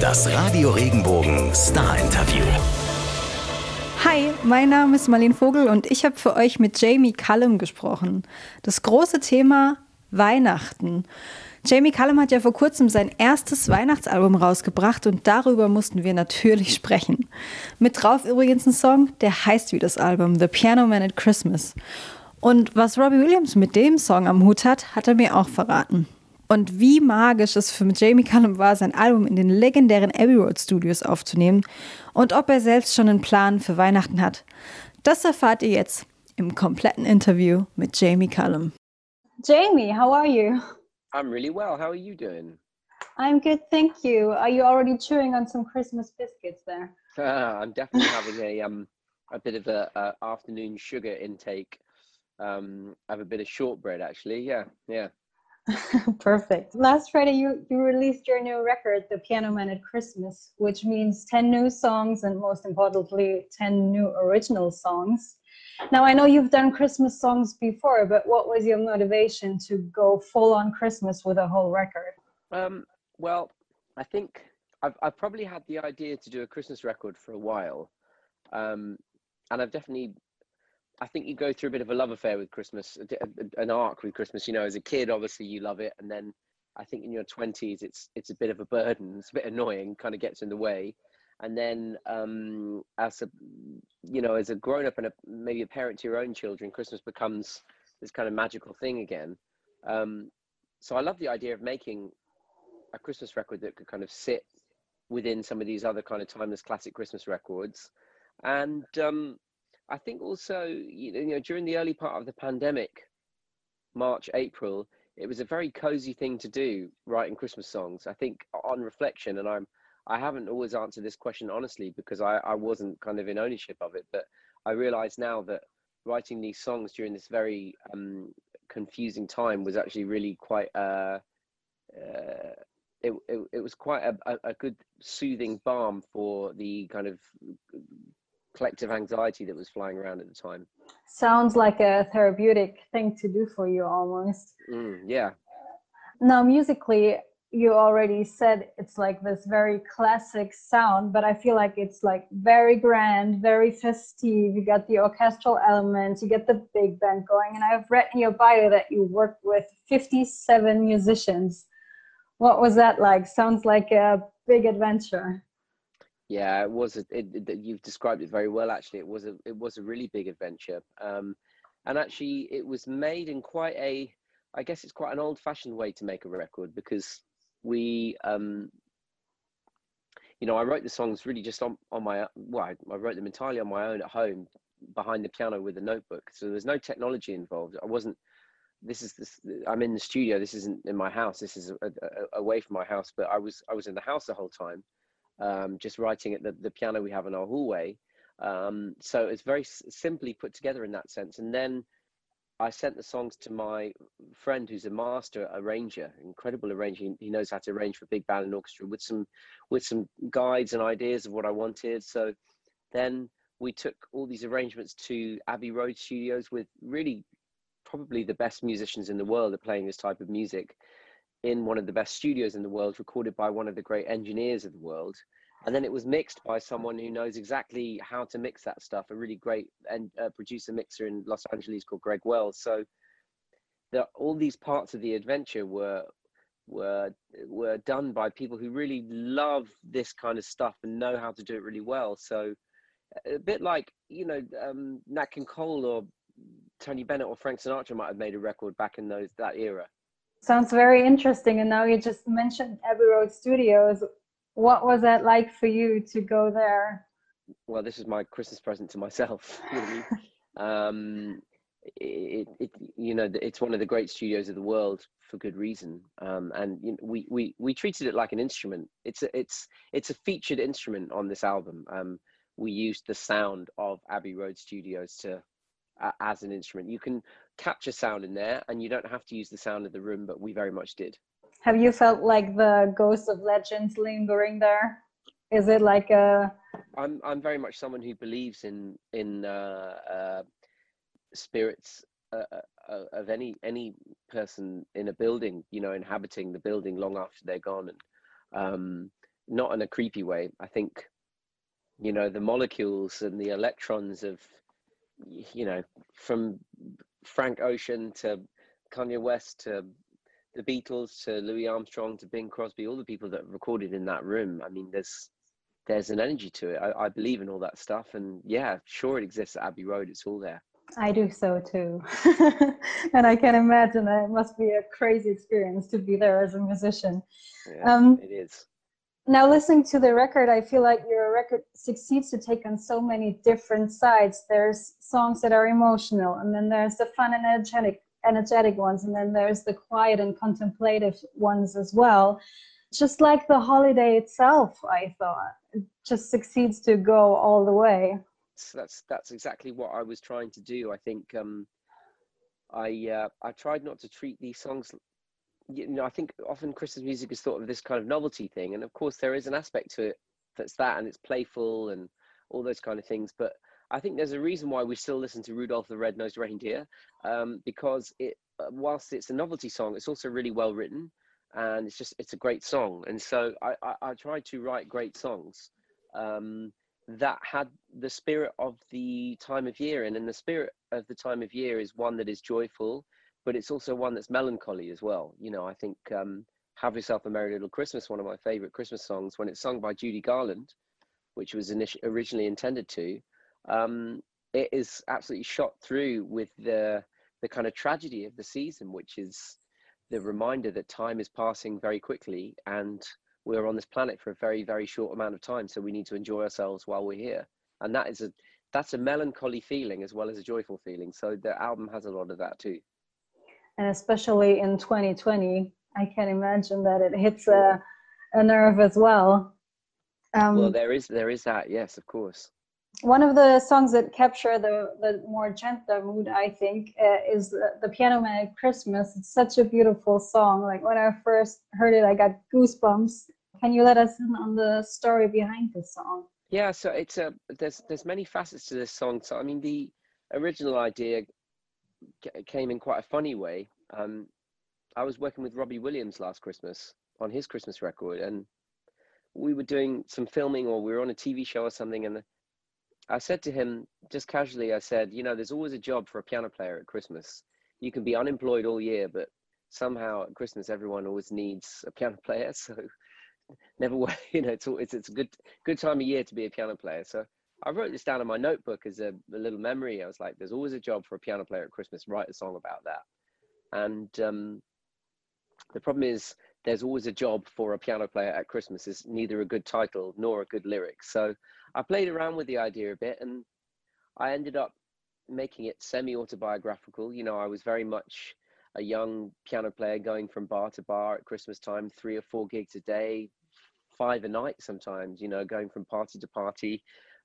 Das Radio Regenbogen Star Interview. Hi, mein Name ist Marlene Vogel und ich habe für euch mit Jamie Cullum gesprochen. Das große Thema Weihnachten. Jamie Cullum hat ja vor kurzem sein erstes Weihnachtsalbum rausgebracht und darüber mussten wir natürlich sprechen. Mit drauf übrigens ein Song, der heißt wie das Album, The Piano Man at Christmas. Und was Robbie Williams mit dem Song am Hut hat, hat er mir auch verraten. Und wie magisch es für Jamie Cullum war, sein Album in den legendären Abbey Road Studios aufzunehmen und ob er selbst schon einen Plan für Weihnachten hat. Das erfahrt ihr jetzt im kompletten Interview mit Jamie Cullum. Jamie, how are you? I'm really well. How are you doing? I'm good, thank you. Are you already chewing on some Christmas biscuits there? Uh, I'm definitely having a um a bit of a, a afternoon sugar intake. Um, I have a bit of shortbread actually. Yeah, yeah. Perfect. Last Friday, you, you released your new record, The Piano Man at Christmas, which means 10 new songs and most importantly, 10 new original songs. Now, I know you've done Christmas songs before, but what was your motivation to go full on Christmas with a whole record? Um, well, I think I've, I've probably had the idea to do a Christmas record for a while. Um, and I've definitely I think you go through a bit of a love affair with Christmas, an arc with Christmas. You know, as a kid, obviously you love it, and then I think in your twenties, it's it's a bit of a burden. It's a bit annoying, kind of gets in the way. And then, um, as a you know, as a grown up and a, maybe a parent to your own children, Christmas becomes this kind of magical thing again. Um, so I love the idea of making a Christmas record that could kind of sit within some of these other kind of timeless classic Christmas records, and um, I think also, you know, during the early part of the pandemic, March, April, it was a very cozy thing to do, writing Christmas songs. I think on reflection, and I'm, I haven't always answered this question honestly because I, I wasn't kind of in ownership of it, but I realize now that writing these songs during this very um, confusing time was actually really quite, uh, uh, it, it, it was quite a, a, a good soothing balm for the kind of collective anxiety that was flying around at the time. Sounds like a therapeutic thing to do for you almost. Mm, yeah. Now, musically, you already said it's like this very classic sound, but I feel like it's like very grand, very festive. You got the orchestral elements, you get the big band going. And I've read in your bio that you worked with 57 musicians. What was that like? Sounds like a big adventure. Yeah, it was. A, it, it, you've described it very well. Actually, it was a it was a really big adventure, um, and actually, it was made in quite a. I guess it's quite an old-fashioned way to make a record because we, um, you know, I wrote the songs really just on on my. Well, I, I wrote them entirely on my own at home behind the piano with a notebook. So there's no technology involved. I wasn't. This is this. I'm in the studio. This isn't in my house. This is a, a, away from my house. But I was I was in the house the whole time um, just writing at the, the piano we have in our hallway. Um, so it's very simply put together in that sense. And then I sent the songs to my friend who's a master arranger, incredible arranger. He, he knows how to arrange for big band and orchestra with some with some guides and ideas of what I wanted. So then we took all these arrangements to Abbey Road Studios with really probably the best musicians in the world are playing this type of music in one of the best studios in the world, recorded by one of the great engineers of the world. And then it was mixed by someone who knows exactly how to mix that stuff, a really great and uh, producer mixer in Los Angeles called Greg Wells. So the, all these parts of the adventure were were were done by people who really love this kind of stuff and know how to do it really well. So a bit like you know um, Nat King Cole or Tony Bennett or Frank Sinatra might have made a record back in those that era. Sounds very interesting. And now you just mentioned Abbey Road Studios. What was that like for you to go there? Well, this is my Christmas present to myself. Really. um, it, it, you know, it's one of the great studios of the world for good reason. Um, and you know, we, we, we treated it like an instrument. It's a, it's, it's a featured instrument on this album. Um, we used the sound of Abbey Road Studios to uh, as an instrument. You can capture sound in there, and you don't have to use the sound of the room, but we very much did. Have you felt like the ghost of legends lingering there? Is it like a? I'm I'm very much someone who believes in in uh, uh, spirits uh, uh, uh, of any any person in a building, you know, inhabiting the building long after they're gone, and um, not in a creepy way. I think, you know, the molecules and the electrons of, you know, from Frank Ocean to Kanye West to the Beatles to Louis Armstrong to Bing Crosby, all the people that recorded in that room. I mean, there's there's an energy to it. I, I believe in all that stuff, and yeah, sure, it exists at Abbey Road. It's all there. I do so too. and I can imagine that it must be a crazy experience to be there as a musician. Yeah, um, it is. Now, listening to the record, I feel like your record succeeds to take on so many different sides. There's songs that are emotional, and then there's the fun and energetic, energetic ones, and then there's the quiet and contemplative ones as well. Just like the holiday itself, I thought, it just succeeds to go all the way that's that's that's exactly what I was trying to do. I think um, I uh, I tried not to treat these songs. You know, I think often Christmas music is thought of this kind of novelty thing, and of course there is an aspect to it that's that, and it's playful and all those kind of things. But I think there's a reason why we still listen to Rudolph the Red-Nosed Reindeer, um, because it, uh, whilst it's a novelty song, it's also really well written, and it's just it's a great song. And so I I, I tried to write great songs. Um, that had the spirit of the time of year in and the spirit of the time of year is one that is joyful but it's also one that's melancholy as well. You know i think um, have yourself a merry little christmas one of my favorite christmas songs when it's sung by judy garland which was initially originally intended to um, it is absolutely shot through with the the kind of tragedy of the season which is the reminder that time is passing very quickly and we're on this planet for a very very short amount of time so we need to enjoy ourselves while we're here. And that is a that's a melancholy feeling as well as a joyful feeling. So the album has a lot of that too and especially in 2020 i can imagine that it hits a, a nerve as well um, well there is there is that yes of course one of the songs that capture the, the more gentle mood, I think, uh, is the, the, Piano Man at Christmas. It's such a beautiful song. Like when I first heard it, I got goosebumps. Can you let us in on the story behind this song? Yeah, so it's a there's there's many facets to this song. So I mean, the original idea came in quite a funny way. Um, I was working with Robbie Williams last Christmas on his Christmas record, and we were doing some filming, or we were on a TV show or something, and I said to him just casually, I said, you know, there's always a job for a piano player at Christmas. You can be unemployed all year, but somehow at Christmas everyone always needs a piano player. So never you know it's it's it's a good good time of year to be a piano player so i wrote this down in my notebook as a, a little memory. I was like there's always a job for a piano player at christmas. Write a song about that. And um, the problem is there's always a job for a piano player at christmas. Is neither a good title nor a good lyric. So i played around with the idea a bit and i ended up making it semi autobiographical you know i was very much a young piano player going from bar to bar at Christmas time, three or four gigs a day, five a night sometimes, you know, going from party to party.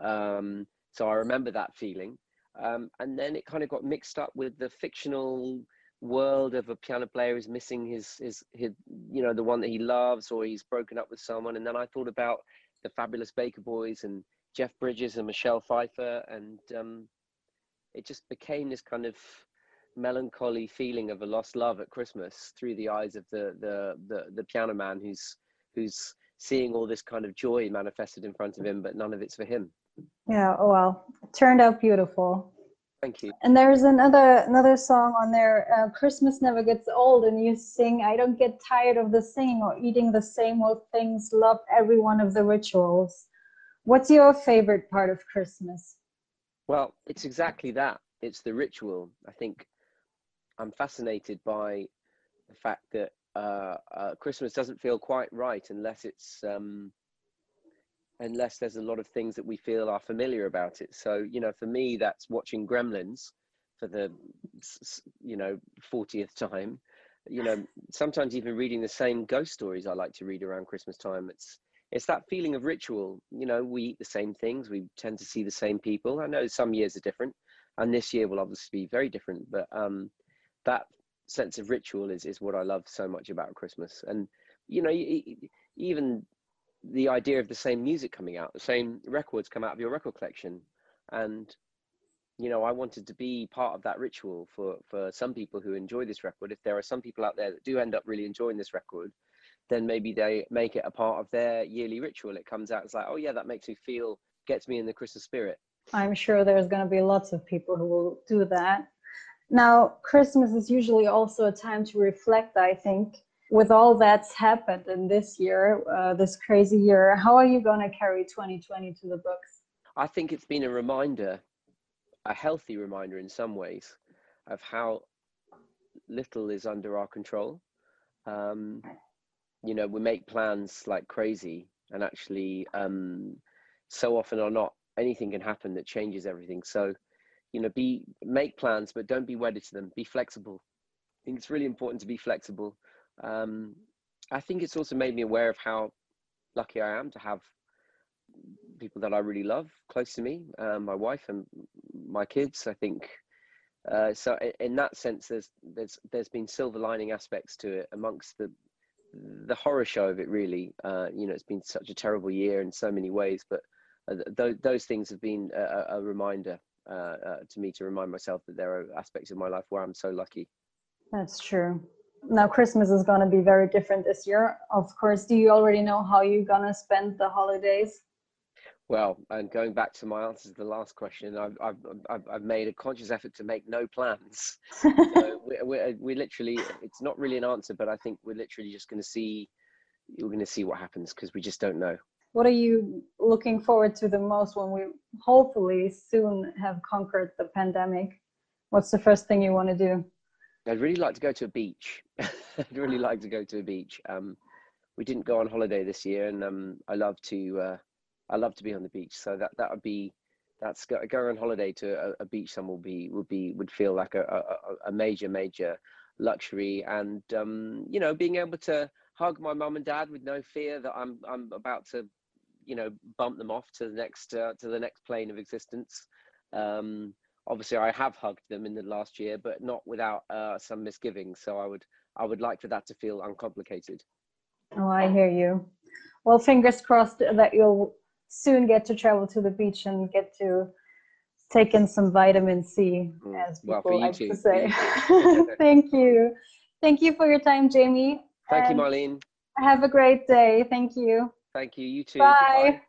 Um, so I remember that feeling. Um, and then it kind of got mixed up with the fictional world of a piano player who's missing his, his, his, you know, the one that he loves, or he's broken up with someone. And then I thought about the Fabulous Baker Boys and Jeff Bridges and Michelle Pfeiffer. And um, it just became this kind of melancholy feeling of a lost love at Christmas through the eyes of the the the, the piano man who's who's seeing all this kind of joy manifested in front of him, but none of it's for him. Yeah, oh well, it turned out beautiful. Thank you. And there's another another song on there, uh, "Christmas Never Gets Old," and you sing, "I don't get tired of the singing or eating the same old things. Love every one of the rituals." What's your favorite part of Christmas? Well, it's exactly that. It's the ritual. I think I'm fascinated by the fact that uh, uh, Christmas doesn't feel quite right unless it's um, unless there's a lot of things that we feel are familiar about it. So you know, for me, that's watching Gremlins for the you know 40th time. You know, sometimes even reading the same ghost stories I like to read around Christmas time. It's it's that feeling of ritual. You know, we eat the same things, we tend to see the same people. I know some years are different, and this year will obviously be very different, but um, that sense of ritual is is what I love so much about Christmas. And you know, even the idea of the same music coming out, the same records come out of your record collection, and you know, I wanted to be part of that ritual for for some people who enjoy this record. If there are some people out there that do end up really enjoying this record, then maybe they make it a part of their yearly ritual. It comes out, it's like, oh yeah, that makes me feel, gets me in the Christmas spirit. I'm sure there's going to be lots of people who will do that. Now, Christmas is usually also a time to reflect, I think. With all that's happened in this year, uh, this crazy year, how are you going to carry 2020 to the books? I think it's been a reminder, a healthy reminder in some ways, of how little is under our control. Um, you know, we make plans like crazy, and actually, um, so often or not, anything can happen that changes everything. So, you know, be make plans, but don't be wedded to them. Be flexible. I think it's really important to be flexible. Um, I think it's also made me aware of how lucky I am to have people that I really love close to me, um, my wife and my kids. I think uh, so. In that sense, there's there's there's been silver lining aspects to it amongst the the horror show of it. Really, uh, you know, it's been such a terrible year in so many ways, but uh, th- those things have been a, a reminder uh, uh, to me to remind myself that there are aspects of my life where I'm so lucky. That's true. Now Christmas is going to be very different this year. Of course, do you already know how you're going to spend the holidays? Well, and going back to my answer to the last question, I've, I've, I've, I've made a conscious effort to make no plans. so we, we, we literally, it's not really an answer, but I think we're literally just going to see, we're going to see what happens because we just don't know what are you looking forward to the most when we hopefully soon have conquered the pandemic? What's the first thing you want to do? I'd really like to go to a beach. I'd really like to go to a beach. Um, we didn't go on holiday this year, and um, I love to. Uh, I love to be on the beach. So that that would be that's go, going on holiday to a, a, beach somewhere would be would be would feel like a, a, a major major luxury, and um, you know being able to hug my mum and dad with no fear that I'm I'm about to you know bump them off to the next uh, to the next plane of existence. Um, obviously, I have hugged them in the last year, but not without uh, some misgivings. So I would I would like for that to feel uncomplicated. Oh, I hear you. Well, fingers crossed that you'll soon get to travel to the beach and get to take in some vitamin C, mm, as people well, like too. to say. Thank you. Thank you for your time, Jamie. Thank and you, Marleen. Have a great day. Thank you. Thank you. You too. Bye. Goodbye.